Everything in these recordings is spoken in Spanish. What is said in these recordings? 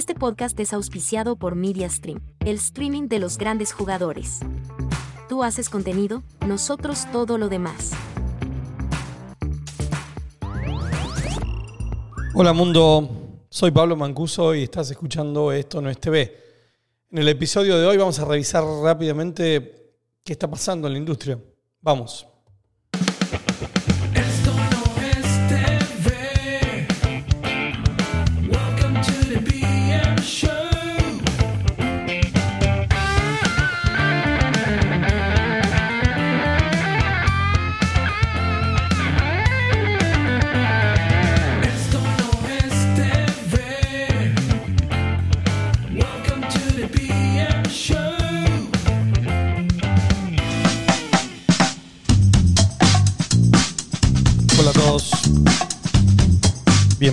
Este podcast es auspiciado por MediaStream, el streaming de los grandes jugadores. Tú haces contenido, nosotros todo lo demás. Hola mundo, soy Pablo Mancuso y estás escuchando Esto no es TV. En el episodio de hoy vamos a revisar rápidamente qué está pasando en la industria. Vamos.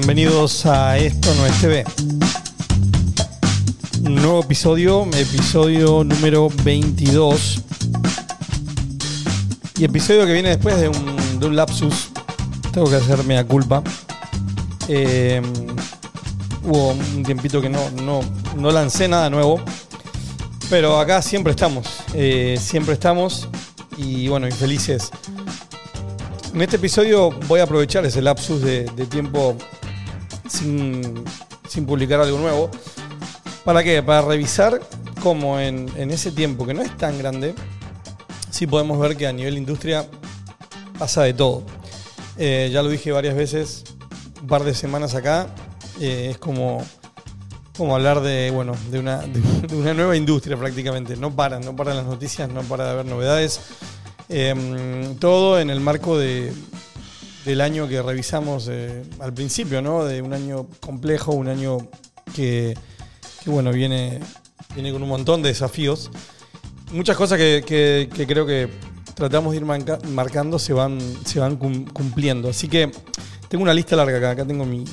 Bienvenidos a Esto no es TV. Un nuevo episodio, episodio número 22. Y episodio que viene después de un, lapsus. Tengo que hacerme a culpa. Eh, hubo un tiempito que no, no, no lancé nada nuevo. Pero acá siempre estamos. eh, siempre estamos. Y bueno, y felices. En este episodio voy a aprovechar ese lapsus de tiempo sin, sin publicar algo nuevo. ¿Para qué? Para revisar cómo en, en ese tiempo, que no es tan grande, sí podemos ver que a nivel industria pasa de todo. Eh, ya lo dije varias veces, un par de semanas acá, eh, es como, como hablar de, bueno, de, una, de una nueva industria prácticamente. No paran, no paran las noticias, no para de haber novedades. Eh, todo en el marco de, del año que revisamos eh, al principio, ¿no? De un año complejo, un año que, bueno, viene, viene con un montón de desafíos. Muchas cosas que, creo que tratamos de ir marcando se van, se van cum- cumpliendo. Así que tengo una lista larga acá. Acá tengo mi,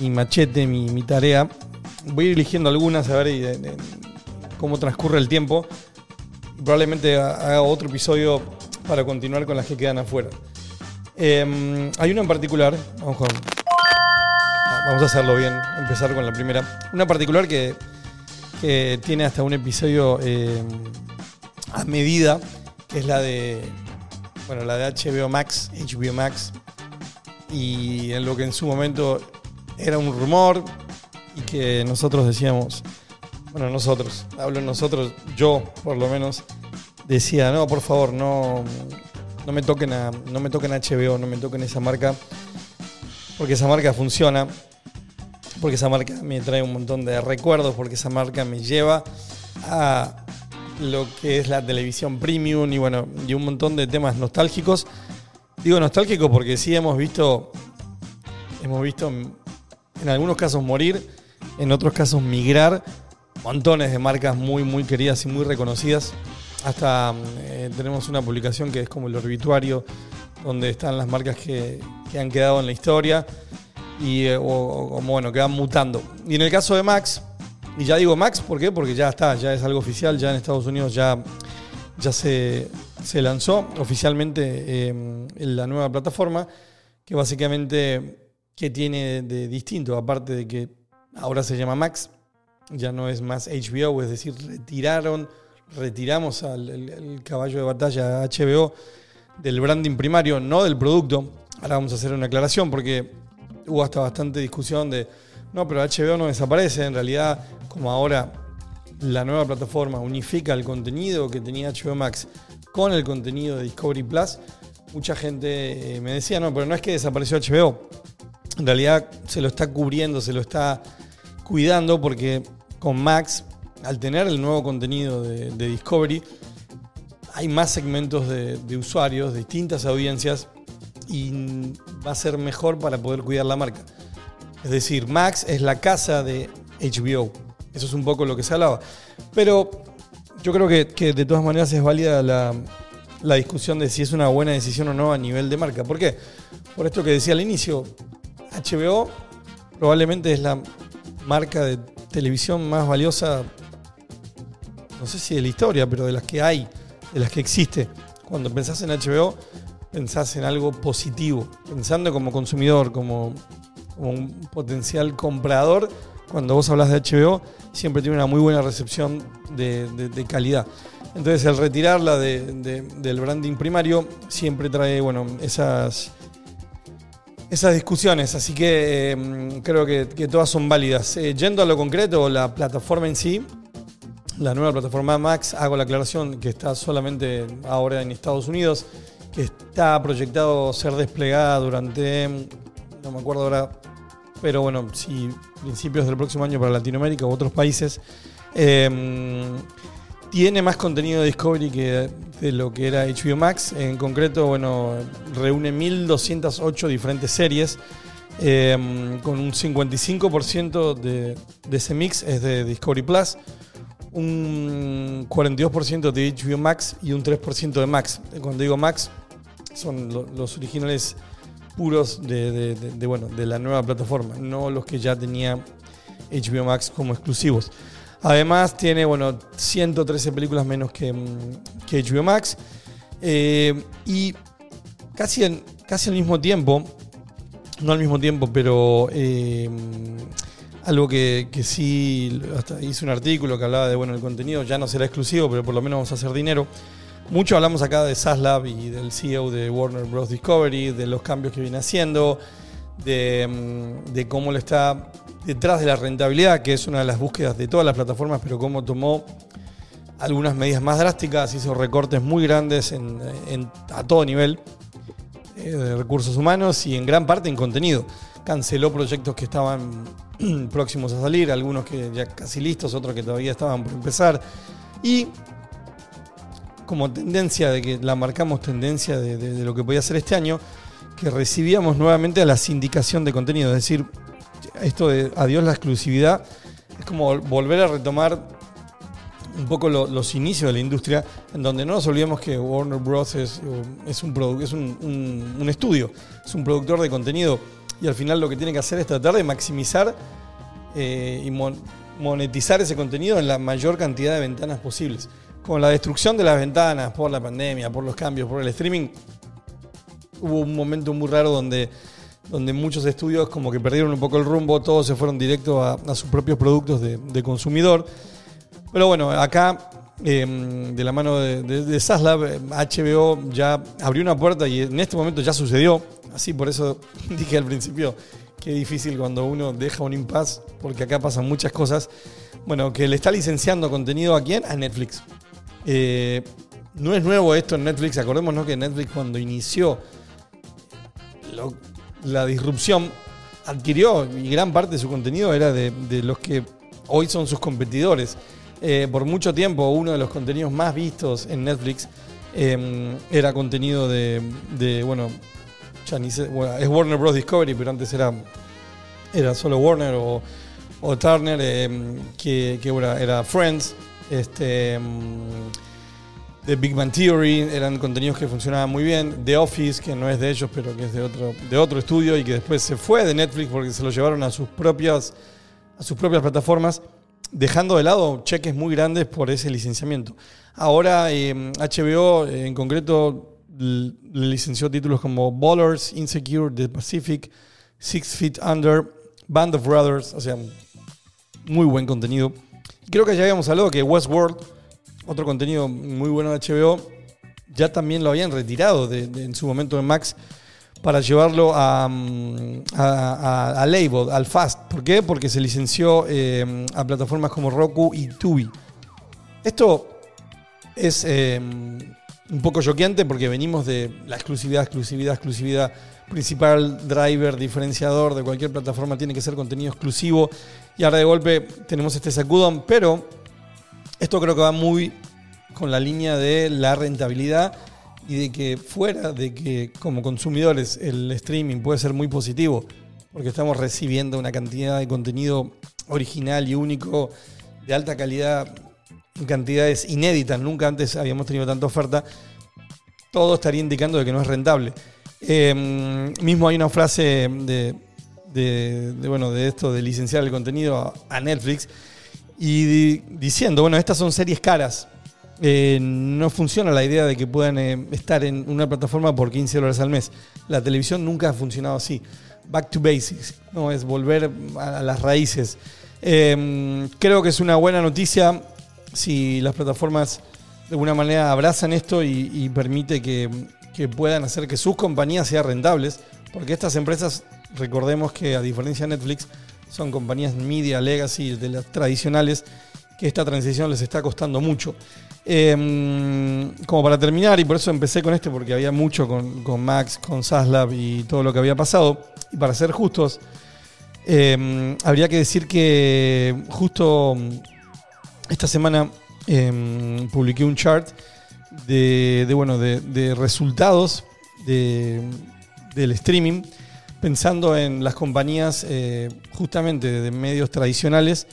mi machete, mi, tarea. Voy a ir eligiendo algunas a ver eh, eh, cómo transcurre el tiempo. Probablemente ha- haga otro episodio para continuar con las que quedan afuera. Eh, hay una en particular, vamos, vamos a hacerlo bien, empezar con la primera. Una particular que, tiene hasta un episodio eh, a medida, que es la de, bueno, la de HBO Max, HBO Max, y en lo que en su momento era un rumor y que nosotros decíamos, bueno, nosotros, hablo nosotros, yo por lo menos, decía, no, por favor, no, no me toquen a, no me toquen HBO, no me toquen esa marca, porque esa marca funciona, porque esa marca me trae un montón de recuerdos, porque esa marca me lleva a lo que es la televisión premium y bueno, y un montón de temas nostálgicos. Digo nostálgico porque sí hemos visto, hemos visto en algunos casos morir, en otros casos migrar, montones de marcas muy, muy queridas y muy reconocidas. Hasta eh, tenemos una publicación que es como el obituario, donde están las marcas que, que han quedado en la historia y eh, o, o bueno, que van mutando. Y en el caso de Max, y ya digo Max, ¿por qué? Porque ya está, ya es algo oficial, ya en Estados Unidos ya, ya se, se lanzó oficialmente eh, la nueva plataforma, que básicamente, ¿qué tiene de distinto? Aparte de que ahora se llama Max, ya no es más HBO, es decir, retiraron, retiramos al caballo de batalla HBO del branding primario, no del producto. Ahora vamos a hacer una aclaración porque hubo hasta bastante discusión de, no, pero HBO no desaparece, en realidad como ahora la nueva plataforma unifica el contenido que tenía HBO Max con el contenido de Discovery Plus, mucha gente eh, me decía, no, pero no es que desapareció HBO, en realidad se lo está cubriendo, se lo está cuidando porque con Max, al tener el nuevo contenido de, Discovery, hay más segmentos de, usuarios, distintas audiencias y va a ser mejor para poder cuidar la marca. Es decir, Max es la casa de HBO. Eso es un poco lo que se hablaba. Pero yo creo que, que de todas maneras es válida la, la discusión de si es una buena decisión o no a nivel de marca. ¿Por qué? Por esto que decía al inicio, HBO probablemente es la marca de televisión más valiosa, no sé si de la historia, pero de las que hay, de las que existe. Cuando pensás en HBO, pensás en algo positivo, pensando como consumidor, como, un potencial comprador, cuando vos hablas de HBO, siempre tiene una muy buena recepción de, calidad. Entonces, el retirarla de- de- del branding primario siempre trae, bueno, esas, esas discusiones. Así que eh, creo que, que todas son válidas. Eh, yendo a lo concreto, la plataforma en sí, la nueva plataforma Max, hago la aclaración que está solamente ahora en Estados Unidos, que está proyectado ser desplegada durante, no me acuerdo ahora, pero bueno, si principios del próximo año para Latinoamérica u otros países. Eh, tiene más contenido de Discovery que de lo que era HBO Max. En concreto, bueno, reúne 1208 diferentes series. eh, con un 55% de, de ese mix es de Discovery Plus, un 42% de HBO Max y un 3% de Max. Cuando digo Max, son lo- los originales puros de, bueno, de la nueva plataforma, no los que ya tenía HBO Max como exclusivos. Además tiene bueno, 113 películas menos que, que HBO Max. Eh, y casi, casi al mismo tiempo, no al mismo tiempo, pero eh, algo que, que sí, hasta hice un artículo que hablaba de, bueno, el contenido ya no será exclusivo, pero por lo menos vamos a hacer dinero. Mucho hablamos acá de Saslab y del CEO de Warner Bros. Discovery, de los cambios que viene haciendo, de, mm, de cómo le está detrás de la rentabilidad, que es una de las búsquedas de todas las plataformas, pero cómo tomó algunas medidas más drásticas, hizo recortes muy grandes en- a todo nivel eh, de recursos humanos y en gran parte en contenido. Canceló proyectos que estaban próximos a salir, algunos que ya casi listos, otros que todavía estaban por empezar. Y como tendencia de que la marcamos tendencia de, lo que podía ser este año, que recibíamos nuevamente a la sindicación de contenido. Es decir, esto de adiós la exclusividad es como volver a retomar un poco lo- los inicios de la industria, en donde no nos olvidemos que Warner Bros. es, un, es un- un estudio, es un productor de contenido y al final lo que tiene que hacer es tratar de maximizar eh, y mon- monetizar ese contenido en la mayor cantidad de ventanas posibles. Con la destrucción de las ventanas por la pandemia, por los cambios, por el streaming, hubo un momento muy raro donde, donde muchos estudios como que perdieron un poco el rumbo, todos se fueron directo a, sus propios productos de consumidor. Pero bueno, acá, eh, de la mano de, de, Saslab, eh, HBO ya abrió una puerta y en este momento ya sucedió. Así por eso dije al principio que es difícil cuando uno deja un impasse, porque acá pasan muchas cosas. Bueno, que le está licenciando contenido a quién? A Netflix. Eh, no es nuevo esto en Netflix. Acordémonos que Netflix cuando inició la disrupción adquirió y gran parte de su contenido era de los que hoy son sus competidores. Eh, por mucho tiempo uno de los contenidos más vistos en Netflix eh, era contenido de, bueno, ya ni sé, es Warner Bros. Discovery, pero antes era, era solo Warner o, o Turner, eh, que, bueno, era Friends, este, The Big Bang Theory, eran contenidos que funcionaban muy bien. The Office, que no es de ellos, pero que es de otro, de otro estudio y que después se fue de Netflix porque se lo llevaron a sus propias, a sus propias plataformas, dejando de lado cheques muy grandes por ese licenciamiento. Ahora eh, HBO eh, en concreto le licenció títulos como Ballers, Insecure, The Pacific, Six Feet Under, Band of Brothers, o sea, muy buen contenido. Creo que ya habíamos hablado que Westworld, otro contenido muy bueno de HBO, ya también lo habían retirado de- de- en su momento en Max para llevarlo a, mm, a, a- a Label, al Fast. ¿Por qué? Porque se licenció eh, a plataformas como Roku y Tubi. Esto es eh, un poco choqueante porque venimos de la exclusividad, exclusividad, exclusividad. Principal driver, diferenciador de cualquier plataforma tiene que ser contenido exclusivo. Y ahora de golpe tenemos este sacudón, pero esto creo que va muy con la línea de la rentabilidad y de que fuera de que como consumidores el streaming puede ser muy positivo, porque estamos recibiendo una cantidad de contenido original y único de alta calidad cantidades inéditas, nunca antes habíamos tenido tanta oferta, todo estaría indicando de que no es rentable. Eh, mismo hay una frase de, de- de, bueno, de esto de licenciar el contenido a, Netflix y di- diciendo, bueno, estas son series caras. Eh, no funciona la idea de que puedan eh, estar en una plataforma por 15 dólares al mes. La televisión nunca ha funcionado así. Back to basics, no es volver a, las raíces. Eh, creo que es una buena noticia si las plataformas de alguna manera abrazan esto y, y permite que, que puedan hacer que sus compañías sean rentables, porque estas empresas, recordemos que a diferencia de Netflix, son compañías media legacy de las tradicionales, que esta transición les está costando mucho. Eh, como para terminar, y por eso empecé con este, porque había mucho con, con Max, con Saslab y todo lo que había pasado, y para ser justos, eh, habría que decir que justo esta semana eh, publiqué un chart de, de, bueno, de, resultados de- del streaming, pensando en las compañías eh, justamente de medios tradicionales.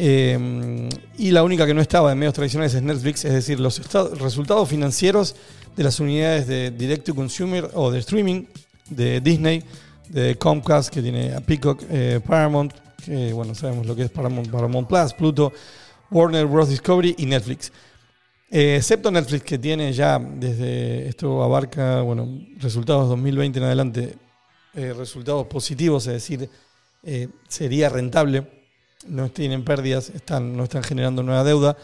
Eh, y la única que no estaba en medios tradicionales es Netflix, es decir, los resultados financieros de las unidades de Direct to Consumer o de streaming de Disney, de Comcast, que tiene a Peacock, eh, Paramount, que bueno, sabemos lo que es Paramount, Paramount Plus, Pluto, Warner Bros. Discovery y Netflix. Eh, excepto Netflix, que tiene ya desde esto abarca, bueno, resultados 2020 en adelante, eh, resultados positivos, es decir, sería rentable, no tienen pérdidas, están, no están generando nueva deuda.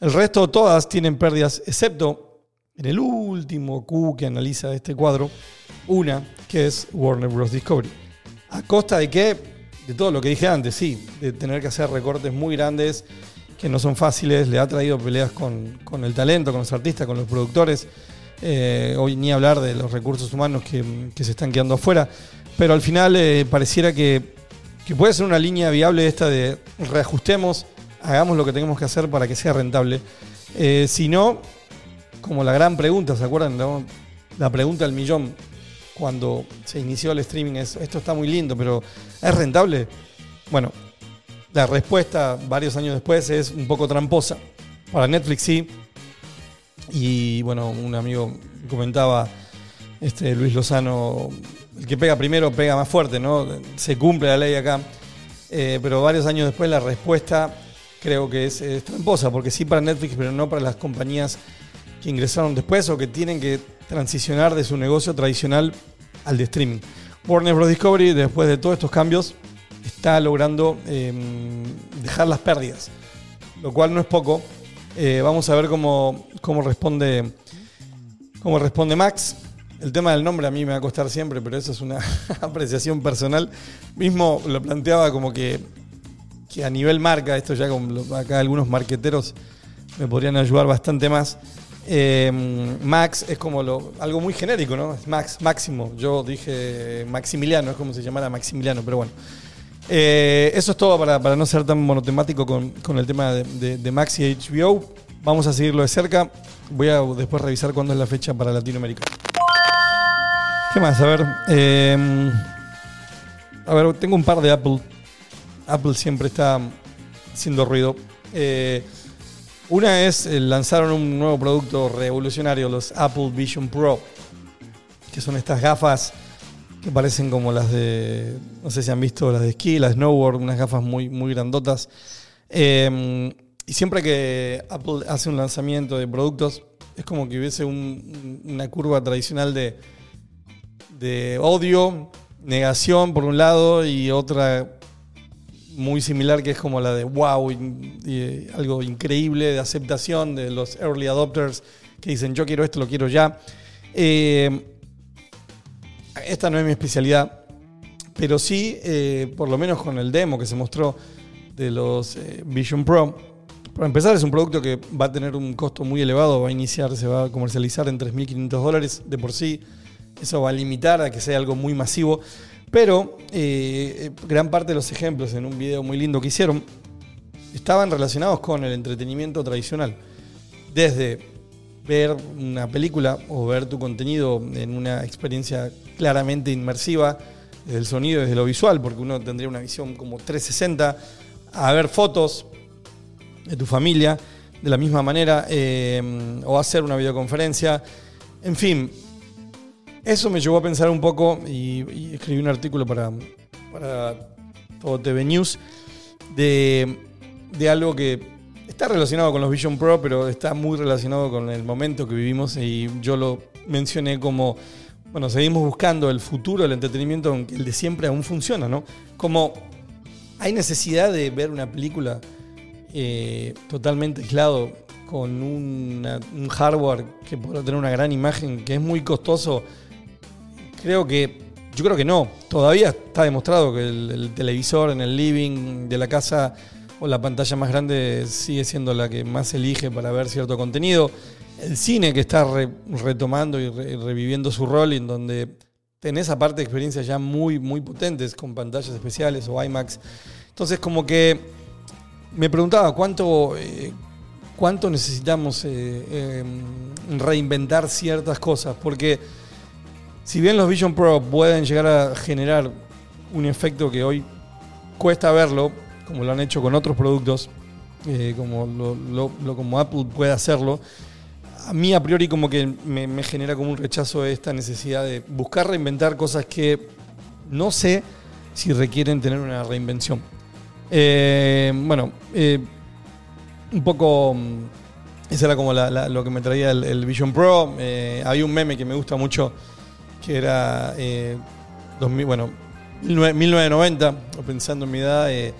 El resto, todas tienen pérdidas, excepto en el último Q que analiza este cuadro, una que es Warner Bros. Discovery. ¿A costa de qué? De todo lo que dije antes, sí, de tener que hacer recortes muy grandes que no son fáciles, le ha traído peleas con, con el talento, con los artistas, con los productores. Eh, hoy ni hablar de los recursos humanos que, que se están quedando afuera. Pero al final eh, pareciera que, que puede ser una línea viable esta de reajustemos, hagamos lo que tenemos que hacer para que sea rentable. Eh, si no, como la gran pregunta, ¿se acuerdan? La pregunta del millón cuando se inició el streaming es, esto está muy lindo, pero ¿es rentable? Bueno, la respuesta varios años después es un poco tramposa. Para Netflix sí. Y bueno, un amigo comentaba, este, Luis Lozano, el que pega primero pega más fuerte, ¿no? Se cumple la ley acá. Eh, pero varios años después la respuesta creo que es, es tramposa, porque sí para Netflix, pero no para las compañías que ingresaron después o que tienen que transicionar de su negocio tradicional al de streaming. Warner Bros. Discovery, después de todos estos cambios, está logrando eh, dejar las pérdidas, lo cual no es poco. Eh, vamos a ver cómo, cómo, responde, cómo responde Max. El tema del nombre a mí me va a costar siempre, pero eso es una apreciación personal. Mismo lo planteaba como que, que a nivel marca, esto ya con acá algunos marqueteros me podrían ayudar bastante más. Eh, Max es como lo, algo muy genérico, ¿no? Es Max, Máximo. Yo dije Maximiliano, es como se llamara Maximiliano, pero bueno. Eh, eso es todo para, para no ser tan monotemático con, con el tema de, de- de Max y HBO. Vamos a seguirlo de cerca. Voy a después revisar cuándo es la fecha para Latinoamérica. ¿Qué más? A ver. eh, a ver, tengo un par de Apple. Apple siempre está haciendo ruido. Eh, una es, eh, lanzaron un nuevo producto revolucionario, los Apple Vision Pro, que son estas gafas que parecen como las de, no sé si han visto las de esquí, las de snowboard, unas gafas muy, muy grandotas. Eh, y siempre que Apple hace un lanzamiento de productos, es como que hubiese un- una curva tradicional de, de odio, negación por un lado y otra muy similar que es como la de wow, algo increíble de aceptación de los early adopters que dicen yo quiero esto, lo quiero ya. Eh, esta no es mi especialidad, pero sí, eh, por lo menos con el demo que se mostró de los eh, Vision Pro. Para empezar, es un producto que va a tener un costo muy elevado, va a iniciar, se va a comercializar en 3.500 dólares de por sí. Eso va a limitar a que sea algo muy masivo. Pero eh, gran parte de los ejemplos en un video muy lindo que hicieron estaban relacionados con el entretenimiento tradicional. Desde ver una película o ver tu contenido en una experiencia claramente inmersiva, desde el sonido, desde lo visual, porque uno tendría una visión como 360, a ver fotos de tu familia de la misma manera, eh, o hacer una videoconferencia. En fin, eso me llevó a pensar un poco y, escribí un artículo para, para todo TV News de, de algo que está relacionado con los Vision Pro, pero está muy relacionado con el momento que vivimos y yo lo mencioné como, bueno, seguimos buscando el futuro del entretenimiento, aunque el de siempre aún funciona, ¿no? Como hay necesidad de ver una película eh, totalmente aislado con un hardware que podrá tener una gran imagen, que es muy costoso. Creo que, yo creo que no. Todavía está demostrado que el, el televisor en el living de la casa o la pantalla más grande sigue siendo la que más elige para ver cierto contenido. El cine que está re- retomando y re- reviviendo su rol en donde tenés aparte experiencias ya muy, muy potentes con pantallas especiales o IMAX. Entonces como que me preguntaba cuánto, eh, cuánto necesitamos eh, eh, reinventar ciertas cosas, porque si bien los Vision Pro pueden llegar a generar un efecto que hoy cuesta verlo, como lo han hecho con otros productos, eh, como, lo, como Apple puede hacerlo, a mí a priori como que me, genera como un rechazo esta necesidad de buscar reinventar cosas que no sé si requieren tener una reinvención. Eh, bueno, eh, un poco. mm, Esa era como la- lo que me traía el, el Vision Pro. Había un meme que me gusta mucho que era. eh, 2000, bueno, 19- 1990, o pensando en mi edad. eh,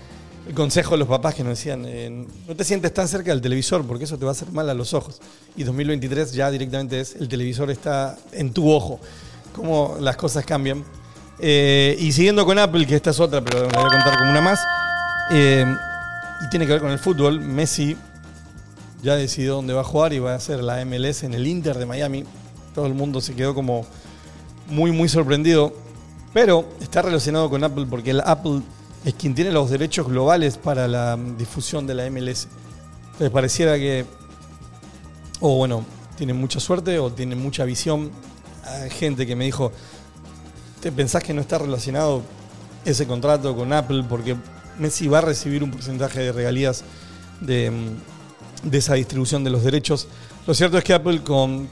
el consejo de los papás que nos decían: eh, no te sientes tan cerca del televisor porque eso te va a hacer mal a los ojos. Y 2023 ya directamente es: el televisor está en tu ojo. Cómo las cosas cambian. Eh, y siguiendo con Apple, que esta es otra, pero la voy a contar como una más. Y tiene que ver con el fútbol. Messi ya decidió dónde va a jugar y va a hacer la MLS en el Inter de Miami. Todo el mundo se quedó como muy, muy sorprendido. Pero está relacionado con Apple porque el Apple es quien tiene los derechos globales para la difusión de la MLS. Entonces pareciera que, o bueno, tiene mucha suerte o tiene mucha visión. Hay gente que me dijo, ¿te pensás que no está relacionado ese contrato con Apple? Porque Messi va a recibir un porcentaje de regalías de, mm, de esa distribución de los derechos. Lo cierto es que Apple con-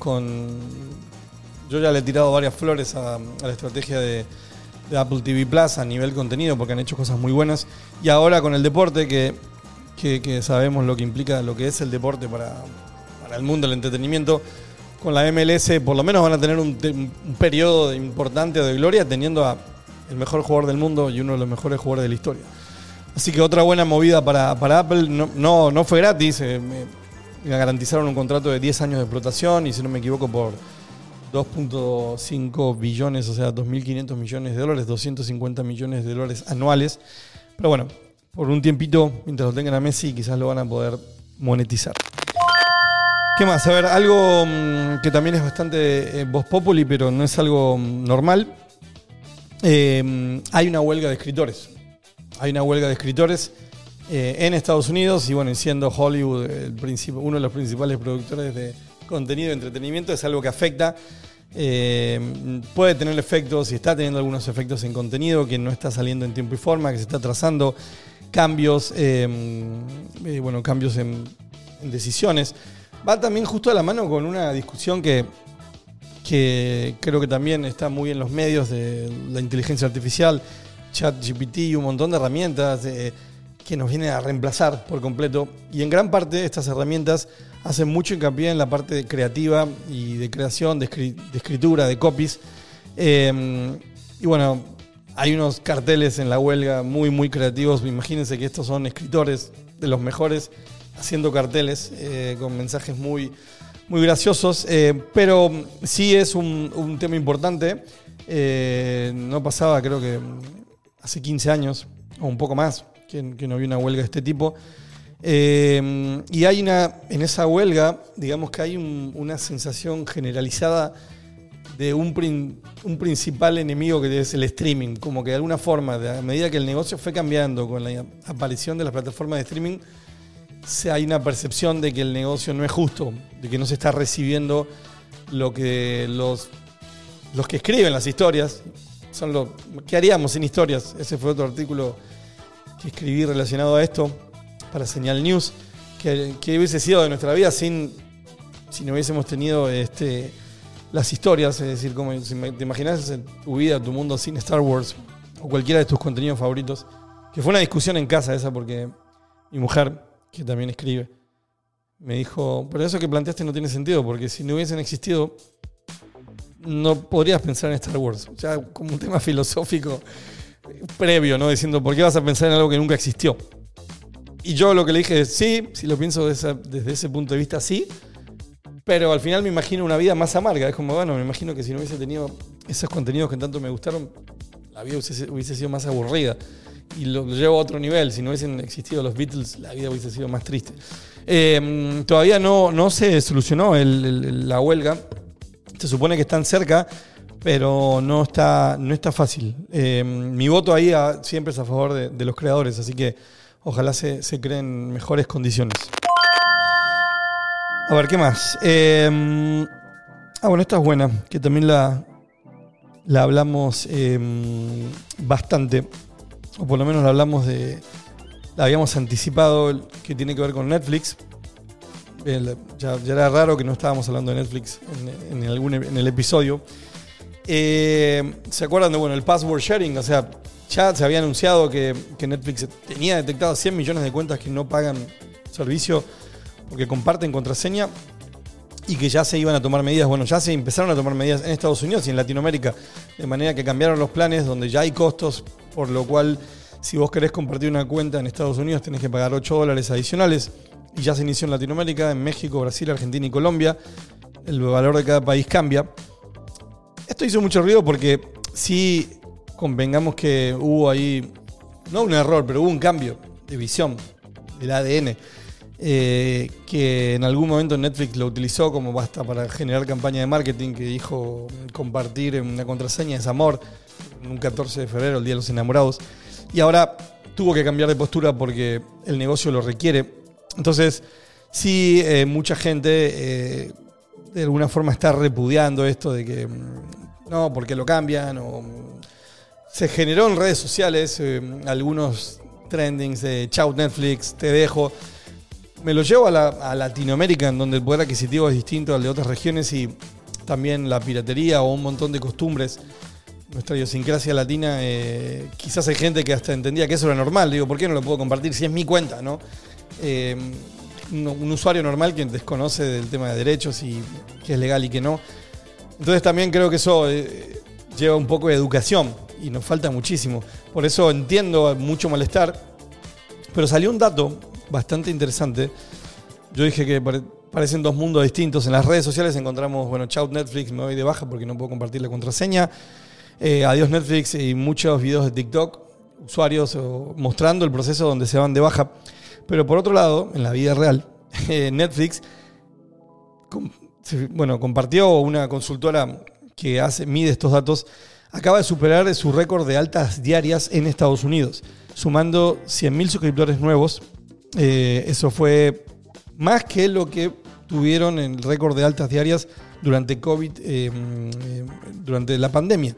yo ya le he tirado varias flores a, la estrategia de, Apple TV Plus a nivel contenido porque han hecho cosas muy buenas. Y ahora con el deporte, que, que- sabemos lo que implica, lo que es el deporte para, para el mundo del entretenimiento, con la MLS por lo menos van a tener un, periodo importante de gloria teniendo a el mejor jugador del mundo y uno de los mejores jugadores de la historia. Así que otra buena movida para, para Apple. No, no, no fue gratis. eh, me garantizaron un contrato de 10 años de explotación y si no me equivoco por 2.5 billones, o sea, 2.500 millones de dólares, 250 millones de dólares anuales. Pero bueno, por un tiempito, mientras lo tengan a Messi, quizás lo van a poder monetizar. ¿Qué más? A ver, algo mm, que también es bastante eh, voz populi, pero no es algo mm, normal. Eh, hay una huelga de escritores. Hay una huelga de escritores eh, en Estados Unidos y bueno, siendo Hollywood el uno de los principales productores de contenido de entretenimiento, es algo que afecta. eh, puede tener efectos y está teniendo algunos efectos en contenido que no está saliendo en tiempo y forma, que se está trazando cambios, eh, eh, bueno, cambios en, decisiones. Va también justo a la mano con una discusión que, que creo que también está muy en los medios de la inteligencia artificial, ChatGPT y un montón de herramientas que nos vienen a reemplazar por completo. Y en gran parte estas herramientas hacen mucho hincapié en la parte creativa y de creación, de, escri- de escritura, de copies. Eh, y bueno, hay unos carteles en la huelga muy, muy creativos. Imagínense que estos son escritores de los mejores haciendo carteles eh, con mensajes muy, muy graciosos. eh, pero sí es un, un tema importante. Eh, no pasaba, creo que hace 15 años o un poco más que, no había una huelga de este tipo. Eh, y hay una, en esa huelga, digamos que hay un- una sensación generalizada de un, prin- un principal enemigo que es el streaming, como que de alguna forma, a medida que el negocio fue cambiando con la aparición de las plataformas de streaming, se, hay una percepción de que el negocio no es justo, de que no se está recibiendo lo que los, los que escriben las historias, son lo ¿qué haríamos sin historias? Ese fue otro artículo que escribí relacionado a esto para Señal News, que, hubiese sido de nuestra vida sin, si no hubiésemos tenido este, las historias, es decir, como si te imaginas tu vida, tu mundo sin Star Wars o cualquiera de tus contenidos favoritos, que fue una discusión en casa esa porque mi mujer, que también escribe, me dijo, pero eso que planteaste no tiene sentido, porque si no hubiesen existido, no podrías pensar en Star Wars. O sea, como un tema filosófico previo, ¿no? Diciendo, ¿por qué vas a pensar en algo que nunca existió? Y yo lo que le dije es, sí, si lo pienso desde, ese punto de vista, sí. Pero al final me imagino una vida más amarga. Es como, bueno, me imagino que si no hubiese tenido esos contenidos que tanto me gustaron, la vida hubiese, sido más aburrida. Y lo, llevo a otro nivel. Si no hubiesen existido los Beatles, la vida hubiese sido más triste. Eh, todavía no, no se solucionó la huelga. Se supone que están cerca, pero no está, no está fácil. Eh, mi voto ahí siempre es a favor de, los creadores, así que ojalá se, se creen mejores condiciones. A ver, ¿qué más? Eh, ah, bueno, esta es buena, que también la, la hablamos eh, bastante, o por lo menos la hablamos de, la habíamos anticipado, que tiene que ver con Netflix. Ya era raro que no estábamos hablando de Netflix en, en algún, en el episodio. Eh, ¿Se acuerdan de bueno, el password sharing? O sea, ya se había anunciado que, Netflix tenía detectado 100 millones de cuentas que no pagan servicio porque comparten contraseña y que ya se iban a tomar medidas. Bueno, ya se empezaron a tomar medidas en Estados Unidos y en Latinoamérica, de manera que cambiaron los planes donde ya hay costos, por lo cual si vos querés compartir una cuenta en Estados Unidos tenés que pagar 8 dólares adicionales y ya se inició en Latinoamérica, en México, Brasil, Argentina y Colombia. El valor de cada país cambia. Esto hizo mucho ruido porque sí convengamos que hubo ahí, no un error, pero hubo un cambio de visión del ADN. eh, que en algún momento Netflix lo utilizó como basta para generar campaña de marketing, que dijo compartir una contraseña es amor, un 14 de febrero, el Día de los Enamorados. Y ahora tuvo que cambiar de postura porque el negocio lo requiere. Entonces, sí, eh, mucha gente eh, de alguna forma está repudiando esto de que mm, no, porque lo cambian o mm, se generó en redes sociales eh, algunos trendings de chau Netflix, te dejo. Me lo llevo a, la- a Latinoamérica, en donde el poder adquisitivo es distinto al de otras regiones y también la piratería o un montón de costumbres. Nuestra idiosincrasia latina, eh, quizás hay gente que hasta entendía que eso era normal. Digo, ¿por qué no lo puedo compartir si es mi cuenta, no? Eh, un, usuario normal que desconoce del tema de derechos y qué es legal y qué no. Entonces también creo que eso eh, lleva un poco de educación y nos falta muchísimo. Por eso entiendo mucho malestar, pero salió un dato bastante interesante. Yo dije que pare- parecen dos mundos distintos. En las redes sociales encontramos, bueno, chau Netflix, me voy de baja porque no puedo compartir la contraseña. Eh, adiós Netflix y muchos videos de TikTok, usuarios mostrando el proceso donde se van de baja. Pero por otro lado, en la vida real, eh, Netflix bueno, compartió una consultora que hace, mide estos datos, acaba de superar su récord de altas diarias en Estados Unidos, sumando 100.000 suscriptores nuevos. Eh, eso fue más que lo que tuvieron en el récord de altas diarias durante COVID, eh, durante la pandemia.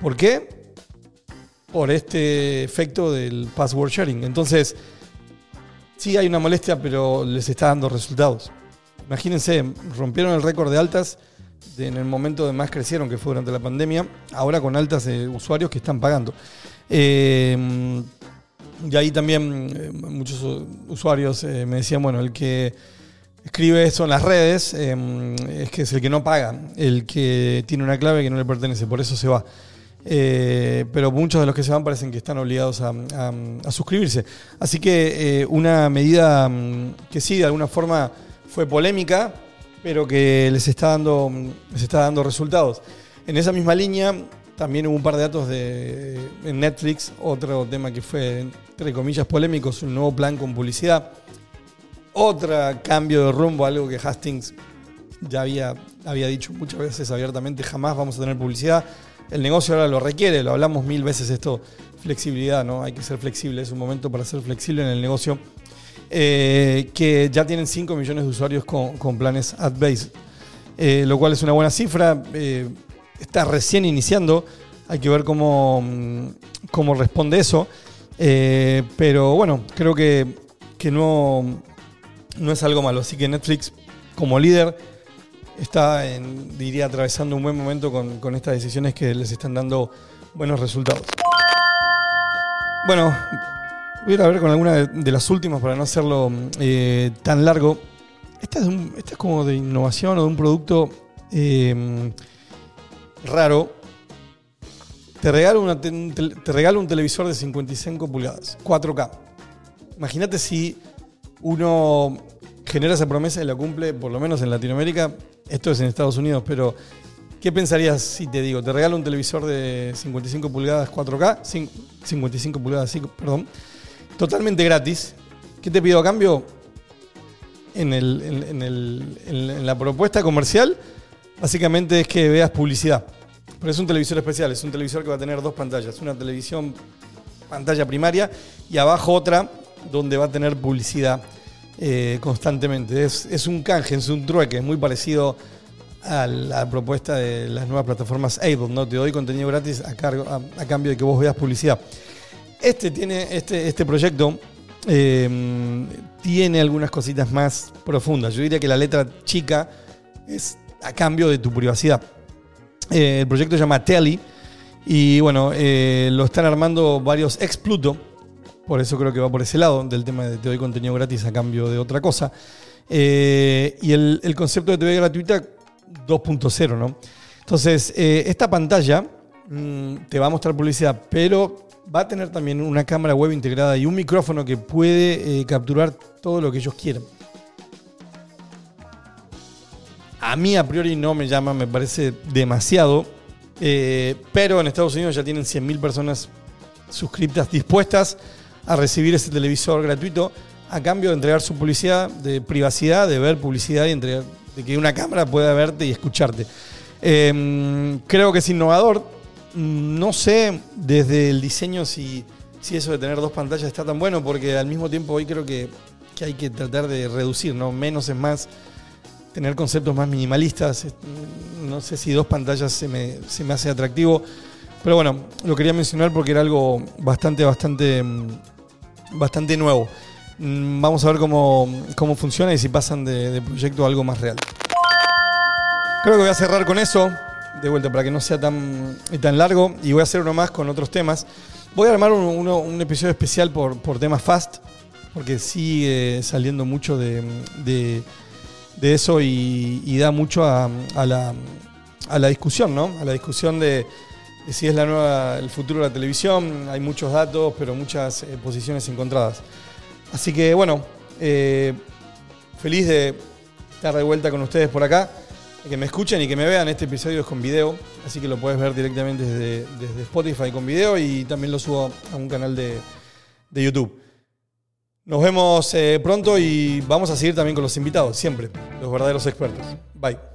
¿Por qué? Por este efecto del password sharing. Entonces, sí hay una molestia, pero les está dando resultados. Imagínense, rompieron el récord de altas de- en el momento de más crecieron, que fue durante la pandemia, ahora con altas de usuarios que están pagando. Eh, y ahí también eh, muchos usuarios eh, me decían, bueno, el que escribe eso en las redes eh, es que es el que no paga, el que tiene una clave que no le pertenece, por eso se va. Eh, pero muchos de los que se van parecen que están obligados a, suscribirse. Así que eh, una medida mm, que sí, de alguna forma fue polémica, pero que les está dando, mm, les está dando resultados. En esa misma línea también hubo un par de datos de, en Netflix, otro tema que fue, entre comillas, polémico, un nuevo plan con publicidad. Otro cambio de rumbo, algo que Hastings ya había, había dicho muchas veces abiertamente, jamás vamos a tener publicidad. El negocio ahora lo requiere, lo hablamos mil veces esto, flexibilidad, ¿no? Hay que ser flexible, es un momento para ser flexible en el negocio. Eh, que ya tienen 5 millones de usuarios con, con planes ad-based, eh, lo cual es una buena cifra. eh, está recién iniciando, hay que ver cómo, mm, cómo responde eso. Pero bueno, creo que, que no, no es algo malo. Así que Netflix, como líder, está, en- diría, atravesando un buen momento con, estas decisiones que les están dando buenos resultados. Bueno, voy a ir a ver con alguna de, las últimas para no hacerlo eh, tan largo. Esta es, como de innovación o de un producto eh, raro. te regalo, te regalo un televisor de 55 pulgadas, 4K. Imagínate si uno genera esa promesa y la cumple, por lo menos en Latinoamérica. Esto es en Estados Unidos, pero ¿qué pensarías si te digo, te regalo un televisor de 55 pulgadas 4K? Cin- 55 pulgadas, sí, perdón. Totalmente gratis. ¿Qué te pido a cambio? En- en la propuesta comercial, básicamente es que veas publicidad. Pero es un televisor especial, es un televisor que va a tener dos pantallas. Una televisión pantalla primaria y abajo otra donde va a tener publicidad eh, constantemente. Es, es un canje, es un trueque, es muy parecido a la propuesta de las nuevas plataformas Able, ¿no? Te doy contenido gratis a, cargo, a, cambio de que vos veas publicidad. Este, tiene, este, este proyecto eh, tiene algunas cositas más profundas. Yo diría que la letra chica es a cambio de tu privacidad. Eh, el proyecto se llama Telly y bueno, eh, lo están armando varios ex Pluto. Por eso creo que va por ese lado, del tema de te doy contenido gratis a cambio de otra cosa. Eh, y el, concepto de TV gratuita 2.0, ¿no? Entonces, eh, esta pantalla mm, te va a mostrar publicidad, pero va a tener también una cámara web integrada y un micrófono que puede eh, capturar todo lo que ellos quieran. A mí a priori no me llama, me parece demasiado. pero en Estados Unidos ya tienen 100.000 personas suscriptas dispuestas a recibir ese televisor gratuito a cambio de entregar su publicidad, de privacidad, de ver publicidad y entregar, de que una cámara pueda verte y escucharte. Eh, creo que es innovador. No sé desde el diseño si, si eso de tener dos pantallas está tan bueno, porque al mismo tiempo hoy creo que, que hay que tratar de reducir, ¿no? Menos es más tener conceptos más minimalistas. No sé si dos pantallas se me, se me hace atractivo. Pero bueno, lo quería mencionar porque era algo bastante, bastante, mm, bastante nuevo. Mm, Vamos a ver cómo, cómo funciona y si pasan de, proyecto a algo más real. Creo que voy a cerrar con eso, de vuelta, para que no sea tan, tan largo. Y voy a hacer uno más con otros temas. Voy a armar un, episodio especial por, por temas fast, porque sigue saliendo mucho de, de- eso y, da mucho a, a la, a la discusión, ¿no? A la discusión de si es la nueva, el futuro de la televisión. Hay muchos datos, pero muchas eh, posiciones encontradas. Así que bueno, eh, feliz de estar de vuelta con ustedes por acá. Que me escuchen y que me vean. Este episodio es con video, así que lo puedes ver directamente desde, desde Spotify con video y también lo subo a un canal de, de YouTube. Nos vemos eh, pronto y vamos a seguir también con los invitados, siempre, los verdaderos expertos. Bye.